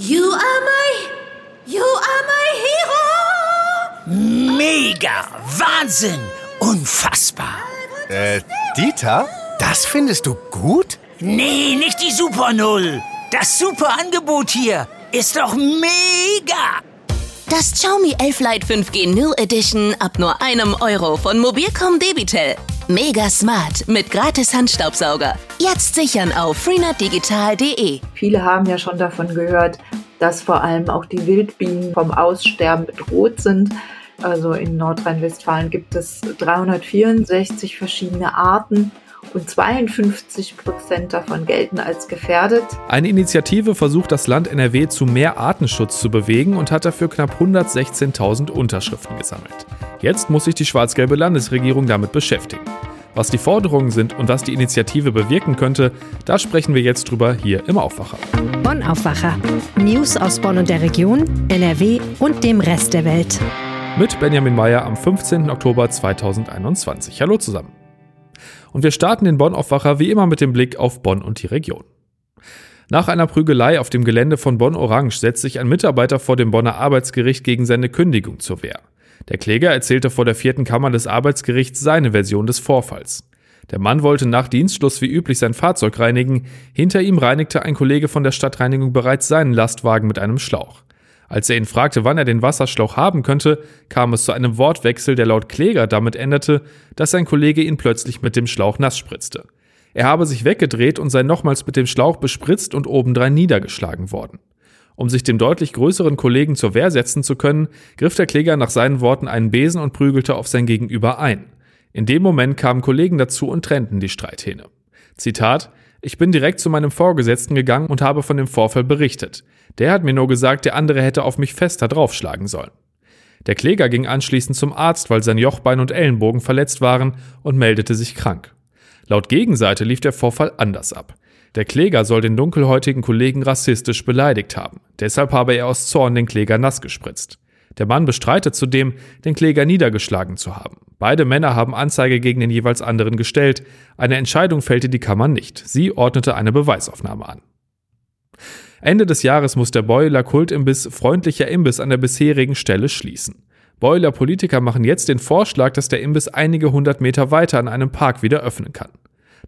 You are my, you are my hero. Mega, Wahnsinn, unfassbar. Äh, Dieter? Das findest du gut? Nee, nicht die Super Null. Das super Angebot hier ist doch mega. Das Xiaomi 11 Lite 5G New Edition ab nur einem Euro von Mobilcom Debitel. Mega smart mit gratis Handstaubsauger. Jetzt sichern auf freenetdigital.de. Viele haben ja schon davon gehört, dass vor allem auch die Wildbienen vom Aussterben bedroht sind. Also in Nordrhein-Westfalen gibt es 364 verschiedene Arten und 52 Prozent davon gelten als gefährdet. Eine Initiative versucht das Land NRW zu mehr Artenschutz zu bewegen und hat dafür knapp 116.000 Unterschriften gesammelt. Jetzt muss sich die schwarz-gelbe Landesregierung damit beschäftigen. Was die Forderungen sind und was die Initiative bewirken könnte, da sprechen wir jetzt drüber hier im Aufwacher. Bonn Aufwacher. News aus Bonn und der Region, NRW und dem Rest der Welt. Mit Benjamin Meyer am 15. Oktober 2021. Hallo zusammen. Und wir starten den Bonn-Aufwacher wie immer mit dem Blick auf Bonn und die Region. Nach einer Prügelei auf dem Gelände von Bonn Orange setzt sich ein Mitarbeiter vor dem Bonner Arbeitsgericht gegen seine Kündigung zur Wehr. Der Kläger erzählte vor der vierten Kammer des Arbeitsgerichts seine Version des Vorfalls. Der Mann wollte nach Dienstschluss wie üblich sein Fahrzeug reinigen, hinter ihm reinigte ein Kollege von der Stadtreinigung bereits seinen Lastwagen mit einem Schlauch. Als er ihn fragte, wann er den Wasserschlauch haben könnte, kam es zu einem Wortwechsel, der laut Kläger damit endete, dass sein Kollege ihn plötzlich mit dem Schlauch nass spritzte. Er habe sich weggedreht und sei nochmals mit dem Schlauch bespritzt und obendrein niedergeschlagen worden. Um sich dem deutlich größeren Kollegen zur Wehr setzen zu können, griff der Kläger nach seinen Worten einen Besen und prügelte auf sein Gegenüber ein. In dem Moment kamen Kollegen dazu und trennten die Streithähne. Zitat ich bin direkt zu meinem Vorgesetzten gegangen und habe von dem Vorfall berichtet. Der hat mir nur gesagt, der andere hätte auf mich fester draufschlagen sollen. Der Kläger ging anschließend zum Arzt, weil sein Jochbein und Ellenbogen verletzt waren und meldete sich krank. Laut Gegenseite lief der Vorfall anders ab. Der Kläger soll den dunkelhäutigen Kollegen rassistisch beleidigt haben. Deshalb habe er aus Zorn den Kläger nass gespritzt. Der Mann bestreitet zudem, den Kläger niedergeschlagen zu haben. Beide Männer haben Anzeige gegen den jeweils anderen gestellt. Eine Entscheidung fällte die Kammer nicht. Sie ordnete eine Beweisaufnahme an. Ende des Jahres muss der Beuler Kultimbiss freundlicher Imbiss an der bisherigen Stelle schließen. Beuler Politiker machen jetzt den Vorschlag, dass der Imbiss einige hundert Meter weiter an einem Park wieder öffnen kann.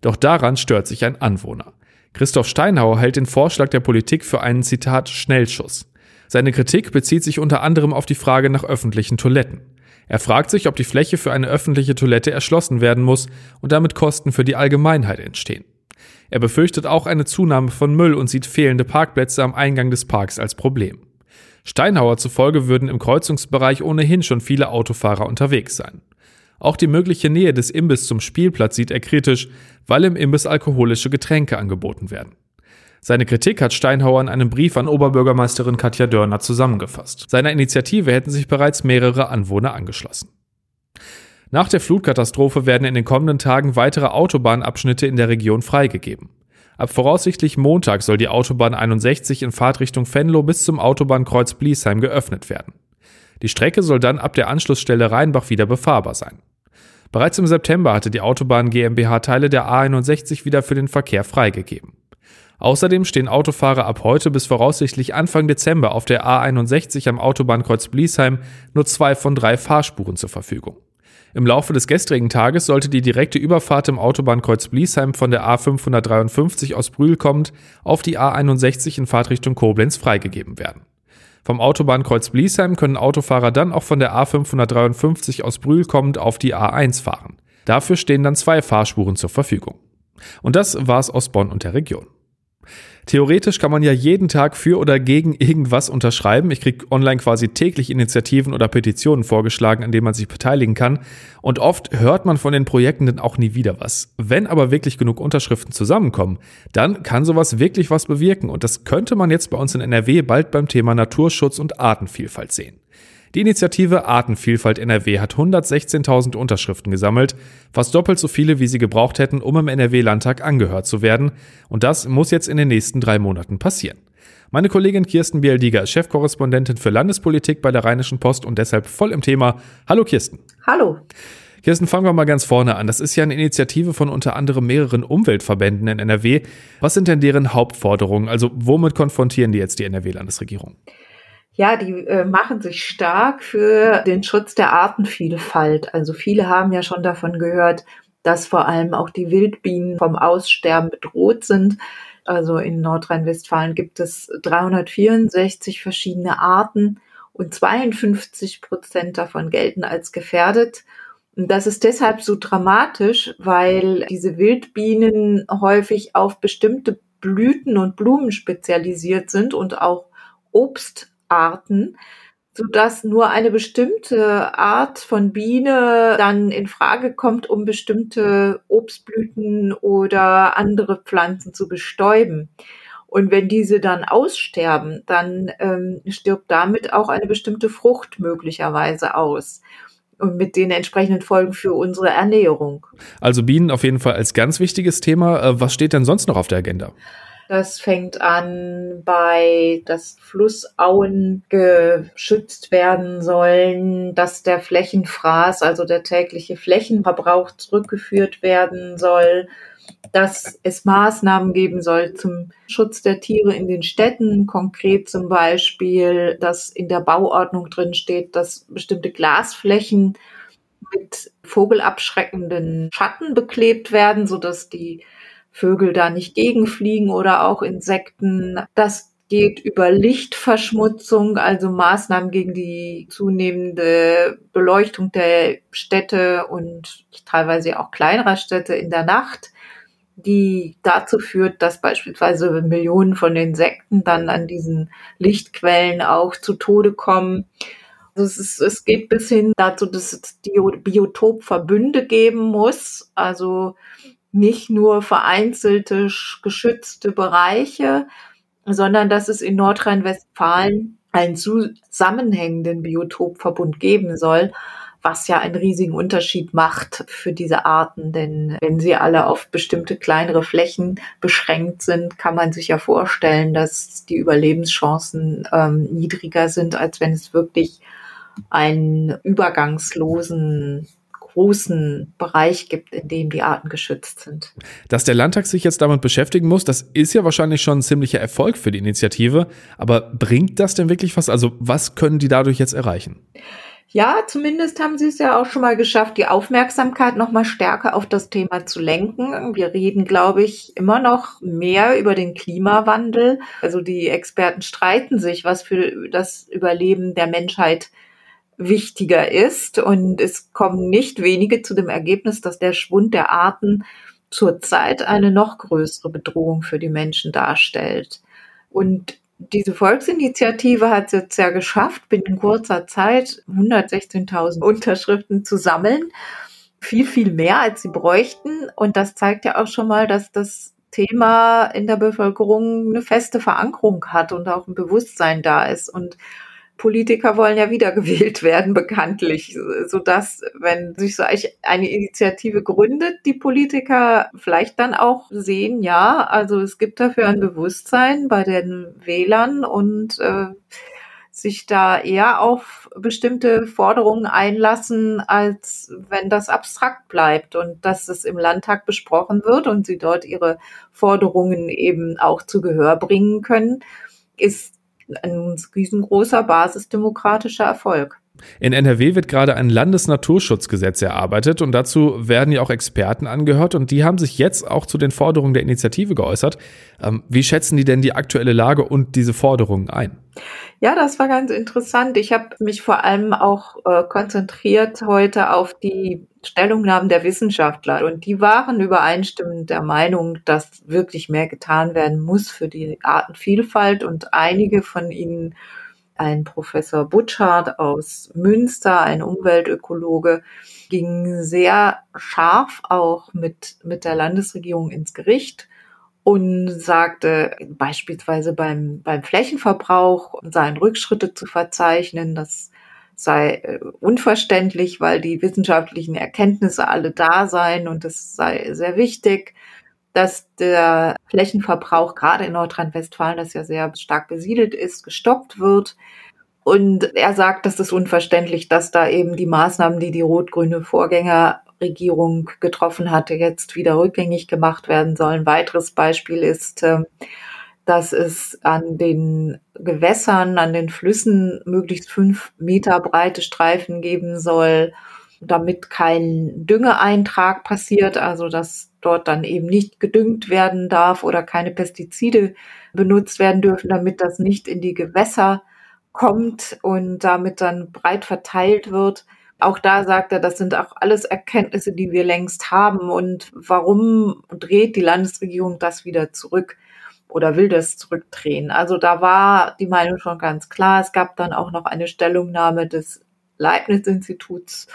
Doch daran stört sich ein Anwohner. Christoph Steinhauer hält den Vorschlag der Politik für einen Zitat Schnellschuss. Seine Kritik bezieht sich unter anderem auf die Frage nach öffentlichen Toiletten. Er fragt sich, ob die Fläche für eine öffentliche Toilette erschlossen werden muss und damit Kosten für die Allgemeinheit entstehen. Er befürchtet auch eine Zunahme von Müll und sieht fehlende Parkplätze am Eingang des Parks als Problem. Steinhauer zufolge würden im Kreuzungsbereich ohnehin schon viele Autofahrer unterwegs sein. Auch die mögliche Nähe des Imbiss zum Spielplatz sieht er kritisch, weil im Imbiss alkoholische Getränke angeboten werden. Seine Kritik hat Steinhauer in einem Brief an Oberbürgermeisterin Katja Dörner zusammengefasst. Seiner Initiative hätten sich bereits mehrere Anwohner angeschlossen. Nach der Flutkatastrophe werden in den kommenden Tagen weitere Autobahnabschnitte in der Region freigegeben. Ab voraussichtlich Montag soll die Autobahn 61 in Fahrtrichtung Venlo bis zum Autobahnkreuz Bliesheim geöffnet werden. Die Strecke soll dann ab der Anschlussstelle Rheinbach wieder befahrbar sein. Bereits im September hatte die Autobahn GmbH Teile der A61 wieder für den Verkehr freigegeben. Außerdem stehen Autofahrer ab heute bis voraussichtlich Anfang Dezember auf der A61 am Autobahnkreuz Bliesheim nur zwei von drei Fahrspuren zur Verfügung. Im Laufe des gestrigen Tages sollte die direkte Überfahrt im Autobahnkreuz Bliesheim von der A553 aus Brühl kommend auf die A61 in Fahrtrichtung Koblenz freigegeben werden. Vom Autobahnkreuz Bliesheim können Autofahrer dann auch von der A553 aus Brühl kommend auf die A1 fahren. Dafür stehen dann zwei Fahrspuren zur Verfügung. Und das war's aus Bonn und der Region. Theoretisch kann man ja jeden Tag für oder gegen irgendwas unterschreiben. Ich kriege online quasi täglich Initiativen oder Petitionen vorgeschlagen, an denen man sich beteiligen kann. Und oft hört man von den Projekten dann auch nie wieder was. Wenn aber wirklich genug Unterschriften zusammenkommen, dann kann sowas wirklich was bewirken. Und das könnte man jetzt bei uns in NRW bald beim Thema Naturschutz und Artenvielfalt sehen. Die Initiative Artenvielfalt NRW hat 116.000 Unterschriften gesammelt, fast doppelt so viele, wie sie gebraucht hätten, um im NRW-Landtag angehört zu werden. Und das muss jetzt in den nächsten drei Monaten passieren. Meine Kollegin Kirsten Bialdiger ist Chefkorrespondentin für Landespolitik bei der Rheinischen Post und deshalb voll im Thema. Hallo Kirsten. Hallo. Kirsten, fangen wir mal ganz vorne an. Das ist ja eine Initiative von unter anderem mehreren Umweltverbänden in NRW. Was sind denn deren Hauptforderungen? Also womit konfrontieren die jetzt die NRW-Landesregierung? Ja, die äh, machen sich stark für den Schutz der Artenvielfalt. Also viele haben ja schon davon gehört, dass vor allem auch die Wildbienen vom Aussterben bedroht sind. Also in Nordrhein-Westfalen gibt es 364 verschiedene Arten und 52 Prozent davon gelten als gefährdet. Und das ist deshalb so dramatisch, weil diese Wildbienen häufig auf bestimmte Blüten und Blumen spezialisiert sind und auch Obstarten, sodass nur eine bestimmte Art von Biene dann in Frage kommt, um bestimmte Obstblüten oder andere Pflanzen zu bestäuben. Und wenn diese dann aussterben, dann ähm, stirbt damit auch eine bestimmte Frucht möglicherweise aus. Und mit den entsprechenden Folgen für unsere Ernährung. Also Bienen auf jeden Fall als ganz wichtiges Thema. Äh, was steht denn sonst noch auf der Agenda? Das fängt an bei, dass Flussauen geschützt werden sollen, dass der Flächenfraß, also der tägliche Flächenverbrauch zurückgeführt werden soll, dass es Maßnahmen geben soll zum Schutz der Tiere in den Städten, konkret zum Beispiel, dass in der Bauordnung drin steht, dass bestimmte Glasflächen mit vogelabschreckenden Schatten beklebt werden, so dass die Vögel da nicht gegenfliegen oder auch Insekten. Das geht über Lichtverschmutzung, also Maßnahmen gegen die zunehmende Beleuchtung der Städte und teilweise auch kleinerer Städte in der Nacht die dazu führt, dass beispielsweise Millionen von Insekten dann an diesen Lichtquellen auch zu Tode kommen. Also es, ist, es geht bis hin dazu, dass es Biotopverbünde geben muss, also nicht nur vereinzelte geschützte Bereiche, sondern dass es in Nordrhein-Westfalen einen zusammenhängenden Biotopverbund geben soll, was ja einen riesigen Unterschied macht für diese Arten. Denn wenn sie alle auf bestimmte kleinere Flächen beschränkt sind, kann man sich ja vorstellen, dass die Überlebenschancen ähm, niedriger sind, als wenn es wirklich einen übergangslosen großen Bereich gibt, in dem die Arten geschützt sind. Dass der Landtag sich jetzt damit beschäftigen muss, das ist ja wahrscheinlich schon ein ziemlicher Erfolg für die Initiative. Aber bringt das denn wirklich was? Also was können die dadurch jetzt erreichen? Ja, zumindest haben sie es ja auch schon mal geschafft, die Aufmerksamkeit noch mal stärker auf das Thema zu lenken. Wir reden, glaube ich, immer noch mehr über den Klimawandel. Also die Experten streiten sich, was für das Überleben der Menschheit wichtiger ist. Und es kommen nicht wenige zu dem Ergebnis, dass der Schwund der Arten zurzeit eine noch größere Bedrohung für die Menschen darstellt. Und diese Volksinitiative hat es jetzt ja geschafft, binnen kurzer Zeit 116.000 Unterschriften zu sammeln. Viel, viel mehr, als sie bräuchten. Und das zeigt ja auch schon mal, dass das Thema in der Bevölkerung eine feste Verankerung hat und auch ein Bewusstsein da ist. Und Politiker wollen ja wiedergewählt werden, bekanntlich, so dass, wenn sich so eine Initiative gründet, die Politiker vielleicht dann auch sehen, ja, also es gibt dafür ein Bewusstsein bei den Wählern und äh, sich da eher auf bestimmte Forderungen einlassen, als wenn das abstrakt bleibt und dass es im Landtag besprochen wird und sie dort ihre Forderungen eben auch zu Gehör bringen können, ist ein riesengroßer basisdemokratischer Erfolg. In NRW wird gerade ein Landesnaturschutzgesetz erarbeitet und dazu werden ja auch Experten angehört und die haben sich jetzt auch zu den Forderungen der Initiative geäußert. Ähm, wie schätzen die denn die aktuelle Lage und diese Forderungen ein? Ja, das war ganz interessant. Ich habe mich vor allem auch äh, konzentriert heute auf die Stellungnahmen der Wissenschaftler und die waren übereinstimmend der Meinung, dass wirklich mehr getan werden muss für die Artenvielfalt und einige von ihnen ein Professor Butschardt aus Münster, ein Umweltökologe, ging sehr scharf auch mit, mit der Landesregierung ins Gericht und sagte beispielsweise beim, beim Flächenverbrauch seien Rückschritte zu verzeichnen. Das sei äh, unverständlich, weil die wissenschaftlichen Erkenntnisse alle da seien und es sei sehr wichtig dass der Flächenverbrauch gerade in Nordrhein-Westfalen, das ja sehr stark besiedelt ist, gestoppt wird. Und er sagt, das ist unverständlich, dass da eben die Maßnahmen, die die rot-grüne Vorgängerregierung getroffen hatte, jetzt wieder rückgängig gemacht werden sollen. Ein weiteres Beispiel ist, ähm, dass es an den Gewässern, an den Flüssen möglichst fünf Meter breite Streifen geben soll, damit kein Düngeeintrag passiert, also dass dort dann eben nicht gedüngt werden darf oder keine Pestizide benutzt werden dürfen, damit das nicht in die Gewässer kommt und damit dann breit verteilt wird. Auch da sagt er, das sind auch alles Erkenntnisse, die wir längst haben. Und warum dreht die Landesregierung das wieder zurück oder will das zurückdrehen? Also da war die Meinung schon ganz klar. Es gab dann auch noch eine Stellungnahme des Leibniz-Instituts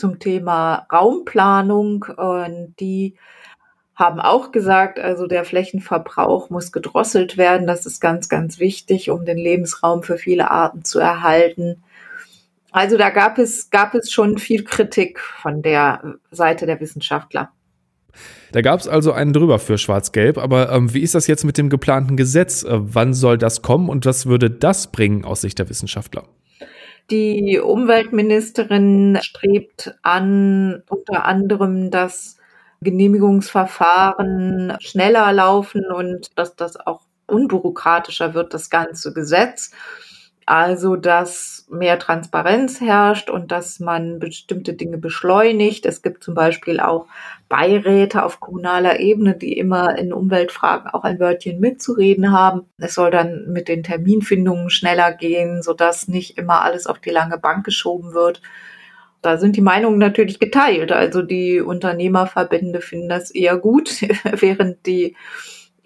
zum Thema Raumplanung und die haben auch gesagt, also der Flächenverbrauch muss gedrosselt werden. Das ist ganz, ganz wichtig, um den Lebensraum für viele Arten zu erhalten. Also da gab es, gab es schon viel Kritik von der Seite der Wissenschaftler. Da gab es also einen drüber für Schwarz-Gelb, aber ähm, wie ist das jetzt mit dem geplanten Gesetz? Äh, wann soll das kommen und was würde das bringen aus Sicht der Wissenschaftler? Die Umweltministerin strebt an, unter anderem, dass Genehmigungsverfahren schneller laufen und dass das auch unbürokratischer wird, das ganze Gesetz. Also, dass mehr Transparenz herrscht und dass man bestimmte Dinge beschleunigt. Es gibt zum Beispiel auch Beiräte auf kommunaler Ebene, die immer in Umweltfragen auch ein Wörtchen mitzureden haben. Es soll dann mit den Terminfindungen schneller gehen, sodass nicht immer alles auf die lange Bank geschoben wird. Da sind die Meinungen natürlich geteilt. Also die Unternehmerverbände finden das eher gut, während die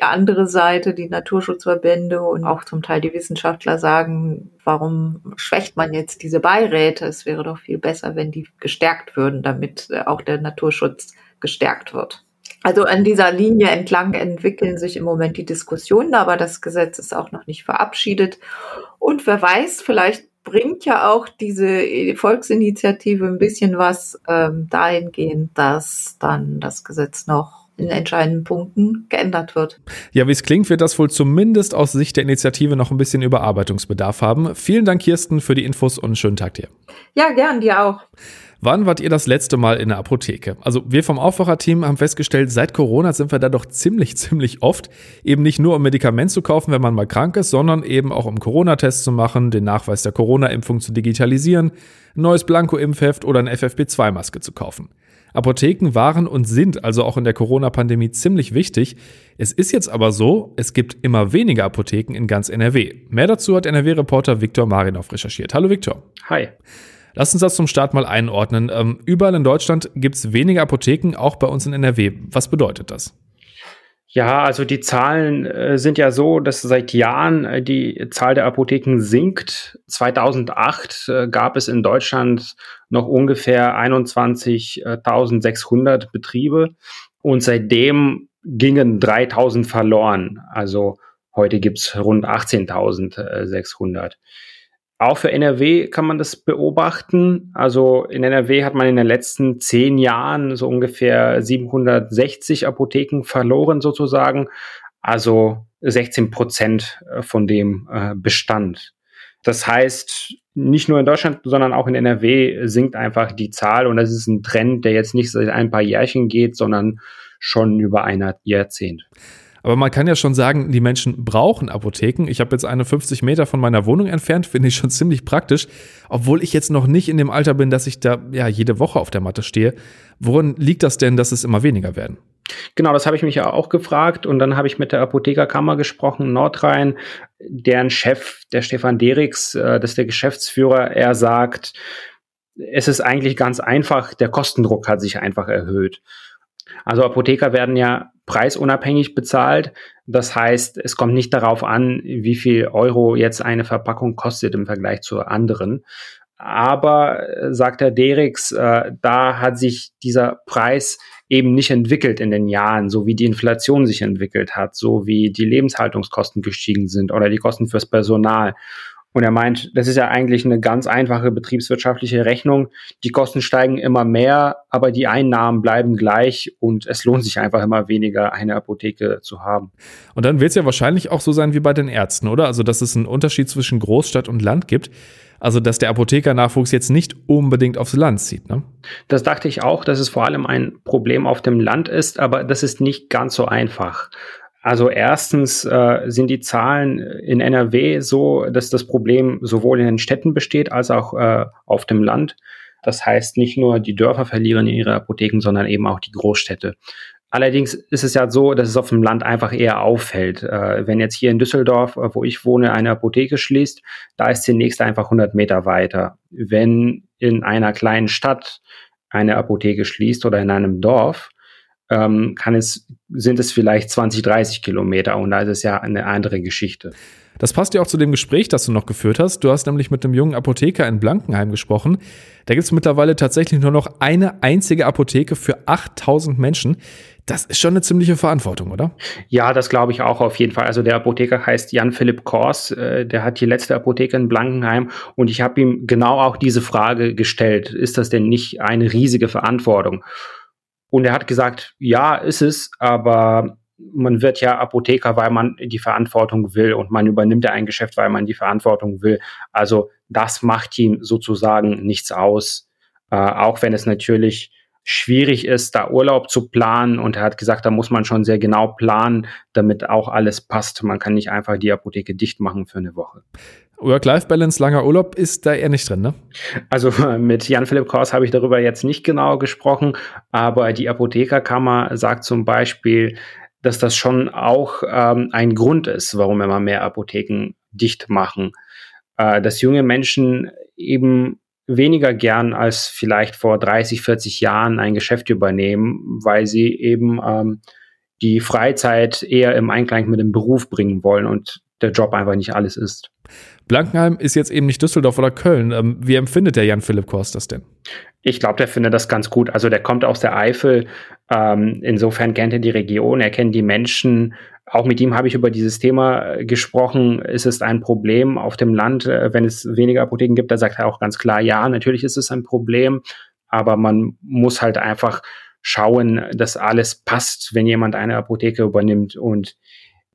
andere Seite, die Naturschutzverbände und auch zum Teil die Wissenschaftler sagen, warum schwächt man jetzt diese Beiräte? Es wäre doch viel besser, wenn die gestärkt würden, damit auch der Naturschutz gestärkt wird. Also an dieser Linie entlang entwickeln sich im Moment die Diskussionen, aber das Gesetz ist auch noch nicht verabschiedet. Und wer weiß, vielleicht bringt ja auch diese Volksinitiative ein bisschen was ähm, dahingehend, dass dann das Gesetz noch in entscheidenden Punkten geändert wird. Ja, wie es klingt, wird das wohl zumindest aus Sicht der Initiative noch ein bisschen Überarbeitungsbedarf haben. Vielen Dank, Kirsten, für die Infos und einen schönen Tag dir. Ja, gern, dir auch. Wann wart ihr das letzte Mal in der Apotheke? Also wir vom Aufwacherteam haben festgestellt, seit Corona sind wir da doch ziemlich, ziemlich oft. Eben nicht nur um Medikament zu kaufen, wenn man mal krank ist, sondern eben auch um Corona-Tests zu machen, den Nachweis der Corona-Impfung zu digitalisieren, ein neues Blanko-Impfheft oder eine FFP2-Maske zu kaufen. Apotheken waren und sind also auch in der Corona-Pandemie ziemlich wichtig. Es ist jetzt aber so, es gibt immer weniger Apotheken in ganz NRW. Mehr dazu hat NRW-Reporter Viktor Marinov recherchiert. Hallo Viktor. Hi. Lass uns das zum Start mal einordnen. Ähm, überall in Deutschland gibt es weniger Apotheken, auch bei uns in NRW. Was bedeutet das? Ja, also die Zahlen äh, sind ja so, dass seit Jahren äh, die Zahl der Apotheken sinkt. 2008 äh, gab es in Deutschland noch ungefähr 21.600 Betriebe und seitdem gingen 3000 verloren. Also heute gibt's rund 18.600. Auch für NRW kann man das beobachten. Also in NRW hat man in den letzten zehn Jahren so ungefähr 760 Apotheken verloren sozusagen. Also 16 Prozent äh, von dem äh, Bestand. Das heißt, nicht nur in Deutschland, sondern auch in NRW sinkt einfach die Zahl und das ist ein Trend, der jetzt nicht seit ein paar Jährchen geht, sondern schon über ein Jahrzehnt. Aber man kann ja schon sagen, die Menschen brauchen Apotheken. Ich habe jetzt eine 50 Meter von meiner Wohnung entfernt, finde ich schon ziemlich praktisch, obwohl ich jetzt noch nicht in dem Alter bin, dass ich da ja jede Woche auf der Matte stehe. Woran liegt das denn, dass es immer weniger werden? Genau, das habe ich mich ja auch gefragt und dann habe ich mit der Apothekerkammer gesprochen, Nordrhein, deren Chef, der Stefan Derix, äh, das ist der Geschäftsführer, er sagt, es ist eigentlich ganz einfach, der Kostendruck hat sich einfach erhöht. Also Apotheker werden ja preisunabhängig bezahlt. Das heißt, es kommt nicht darauf an, wie viel Euro jetzt eine Verpackung kostet im Vergleich zu anderen. Aber, äh, sagt Herr Derix, äh, da hat sich dieser Preis eben nicht entwickelt in den Jahren, so wie die Inflation sich entwickelt hat, so wie die Lebenshaltungskosten gestiegen sind oder die Kosten fürs Personal. Und er meint, das ist ja eigentlich eine ganz einfache betriebswirtschaftliche Rechnung. Die Kosten steigen immer mehr, aber die Einnahmen bleiben gleich und es lohnt sich einfach immer weniger, eine Apotheke zu haben. Und dann wird es ja wahrscheinlich auch so sein wie bei den Ärzten, oder? Also, dass es einen Unterschied zwischen Großstadt und Land gibt. Also, dass der Apothekernachwuchs jetzt nicht unbedingt aufs Land zieht, ne? Das dachte ich auch, dass es vor allem ein Problem auf dem Land ist, aber das ist nicht ganz so einfach. Also erstens äh, sind die Zahlen in NRW so, dass das Problem sowohl in den Städten besteht als auch äh, auf dem Land. Das heißt, nicht nur die Dörfer verlieren ihre Apotheken, sondern eben auch die Großstädte. Allerdings ist es ja so, dass es auf dem Land einfach eher auffällt. Äh, wenn jetzt hier in Düsseldorf, äh, wo ich wohne, eine Apotheke schließt, da ist die nächste einfach 100 Meter weiter. Wenn in einer kleinen Stadt eine Apotheke schließt oder in einem Dorf, ähm, kann es, sind es vielleicht 20, 30 Kilometer und da ist es ja eine andere Geschichte. Das passt ja auch zu dem Gespräch, das du noch geführt hast. Du hast nämlich mit einem jungen Apotheker in Blankenheim gesprochen. Da gibt es mittlerweile tatsächlich nur noch eine einzige Apotheke für 8000 Menschen. Das ist schon eine ziemliche Verantwortung, oder? Ja, das glaube ich auch auf jeden Fall. Also der Apotheker heißt Jan-Philipp Kors, äh, der hat die letzte Apotheke in Blankenheim und ich habe ihm genau auch diese Frage gestellt. Ist das denn nicht eine riesige Verantwortung? Und er hat gesagt, ja, ist es, aber man wird ja Apotheker, weil man die Verantwortung will und man übernimmt ja ein Geschäft, weil man die Verantwortung will. Also das macht ihm sozusagen nichts aus, äh, auch wenn es natürlich schwierig ist, da Urlaub zu planen. Und er hat gesagt, da muss man schon sehr genau planen, damit auch alles passt. Man kann nicht einfach die Apotheke dicht machen für eine Woche. Work-Life-Balance, langer Urlaub ist da eher nicht drin, ne? Also mit Jan-Philipp Kors habe ich darüber jetzt nicht genau gesprochen, aber die Apothekerkammer sagt zum Beispiel, dass das schon auch ähm, ein Grund ist, warum immer mehr Apotheken dicht machen. Äh, dass junge Menschen eben weniger gern als vielleicht vor 30, 40 Jahren ein Geschäft übernehmen, weil sie eben ähm, die Freizeit eher im Einklang mit dem Beruf bringen wollen und der Job einfach nicht alles ist. Blankenheim ist jetzt eben nicht Düsseldorf oder Köln. Ähm, wie empfindet der Jan-Philipp Kors das denn? Ich glaube, der findet das ganz gut. Also der kommt aus der Eifel. Ähm, insofern kennt er die Region, er kennt die Menschen. Auch mit ihm habe ich über dieses Thema äh, gesprochen. Ist es ein Problem auf dem Land, äh, wenn es weniger Apotheken gibt? Da sagt er auch ganz klar, ja, natürlich ist es ein Problem, aber man muss halt einfach schauen, dass alles passt, wenn jemand eine Apotheke übernimmt und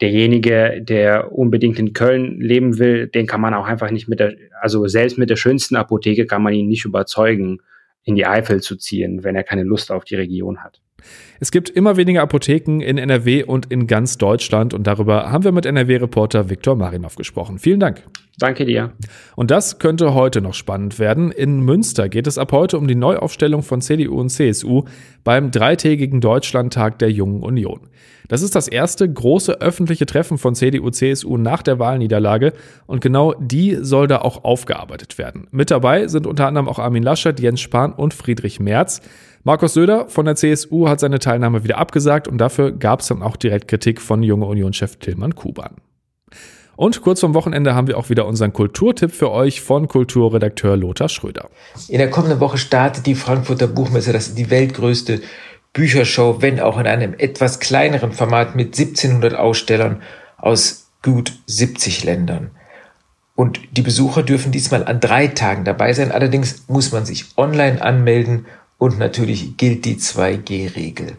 derjenige, der unbedingt in Köln leben will, den kann man auch einfach nicht mit der, also selbst mit der schönsten Apotheke kann man ihn nicht überzeugen, in die Eifel zu ziehen, wenn er keine Lust auf die Region hat. Es gibt immer weniger Apotheken in NRW und in ganz Deutschland und darüber haben wir mit NRW-Reporter Viktor Marinov gesprochen. Vielen Dank. Danke dir. Und das könnte heute noch spannend werden. In Münster geht es ab heute um die Neuaufstellung von CDU und CSU beim dreitägigen Deutschlandtag der Jungen Union. Das ist das erste große öffentliche Treffen von CDU-CSU nach der Wahlniederlage und genau die soll da auch aufgearbeitet werden. Mit dabei sind unter anderem auch Armin Laschet, Jens Spahn und Friedrich Merz. Markus Söder von der CSU hat seine Teilnahme wieder abgesagt und dafür gab es dann auch direkt Kritik von Junge Union-Chef Tilman Kuban. Und kurz vorm Wochenende haben wir auch wieder unseren Kulturtipp für euch von Kulturredakteur Lothar Schröder. In der kommenden Woche startet die Frankfurter Buchmesse, das ist die weltgrößte Büchershow, wenn auch in einem etwas kleineren Format mit 1700 Ausstellern aus gut 70 Ländern. Und die Besucher dürfen diesmal an drei Tagen dabei sein. Allerdings muss man sich online anmelden und natürlich gilt die 2G-Regel.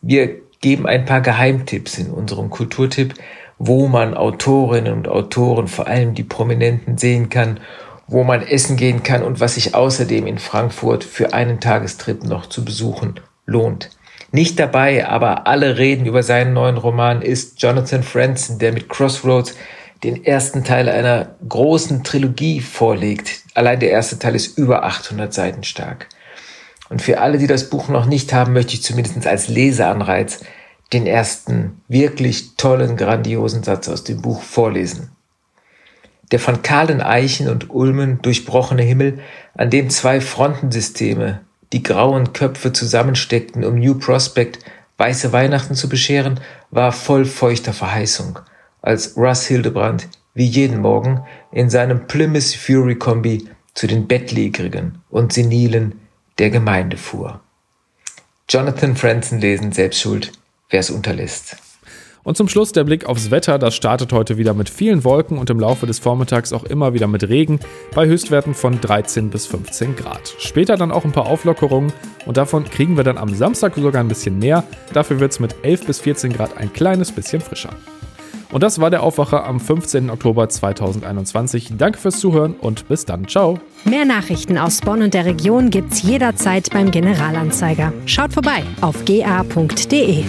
Wir geben ein paar Geheimtipps in unserem Kulturtipp, wo man Autorinnen und Autoren, vor allem die Prominenten, sehen kann, wo man essen gehen kann und was sich außerdem in Frankfurt für einen Tagestrip noch zu besuchen lohnt. Nicht dabei, aber alle reden über seinen neuen Roman ist Jonathan Franzen, der mit Crossroads den ersten Teil einer großen Trilogie vorlegt. Allein der erste Teil ist über 800 Seiten stark. Und für alle, die das Buch noch nicht haben, möchte ich zumindest als Leseanreiz den ersten wirklich tollen, grandiosen Satz aus dem Buch vorlesen. Der von kahlen Eichen und Ulmen durchbrochene Himmel, an dem zwei Frontensysteme die grauen Köpfe zusammensteckten, um New Prospect weiße Weihnachten zu bescheren, war voll feuchter Verheißung, als Russ Hildebrand wie jeden Morgen in seinem Plymouth Fury Kombi zu den Bettlägerigen und Senilen der Gemeinde fuhr. Jonathan Franzen lesen, selbst schuld, wer es unterlässt. Und zum Schluss der Blick aufs Wetter. Das startet heute wieder mit vielen Wolken und im Laufe des Vormittags auch immer wieder mit Regen bei Höchstwerten von 13 bis 15 Grad. Später dann auch ein paar Auflockerungen und davon kriegen wir dann am Samstag sogar ein bisschen mehr. Dafür wird es mit 11 bis 14 Grad ein kleines bisschen frischer. Und das war der Aufwacher am 15. Oktober 2021. Danke fürs Zuhören und bis dann. Ciao. Mehr Nachrichten aus Bonn und der Region gibt's jederzeit beim Generalanzeiger. Schaut vorbei auf ga.de.